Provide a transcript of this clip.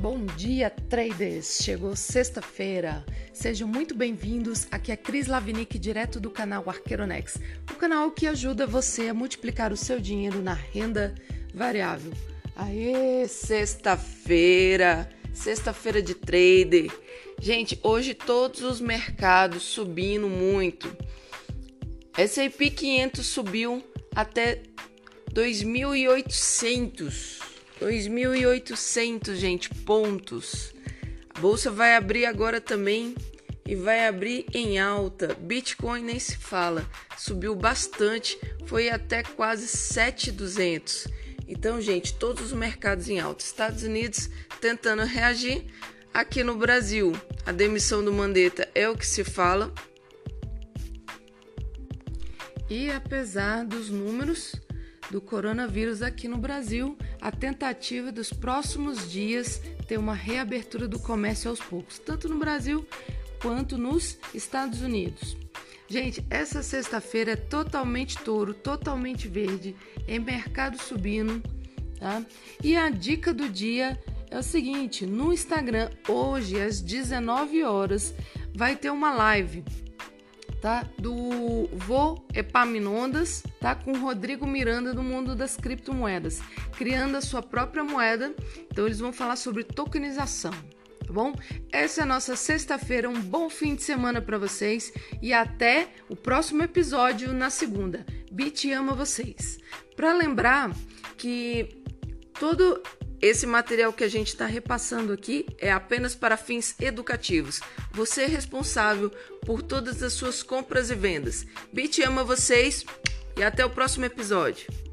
Bom dia, traders! Chegou sexta-feira. Sejam muito bem-vindos. Aqui é Cris Lavinick, direto do canal Arqueronex, o canal que ajuda você a multiplicar o seu dinheiro na renda variável. Aê, sexta-feira! Sexta-feira de trader. Gente, hoje todos os mercados subindo muito. S&P 500 subiu até 2.800 2.800, gente, pontos. A bolsa vai abrir agora também e vai abrir em alta. Bitcoin nem se fala, subiu bastante, foi até quase 7.200. Então, gente, todos os mercados em alta. Estados Unidos tentando reagir. Aqui no Brasil, a demissão do Mandetta é o que se fala. E apesar dos números, do coronavírus aqui no Brasil, a tentativa dos próximos dias ter uma reabertura do comércio aos poucos, tanto no Brasil quanto nos Estados Unidos. Gente, essa sexta-feira é totalmente touro, totalmente verde, é mercado subindo, tá? E a dica do dia é o seguinte: no Instagram, hoje às 19 horas, vai ter uma live tá? Do Vô Epaminondas, tá? Com Rodrigo Miranda do mundo das criptomoedas, criando a sua própria moeda. Então eles vão falar sobre tokenização, tá bom? Essa é a nossa sexta-feira, um bom fim de semana para vocês e até o próximo episódio na segunda. Bit ama vocês. Para lembrar que todo esse material que a gente está repassando aqui é apenas para fins educativos. Você é responsável por todas as suas compras e vendas. Bit ama vocês e até o próximo episódio.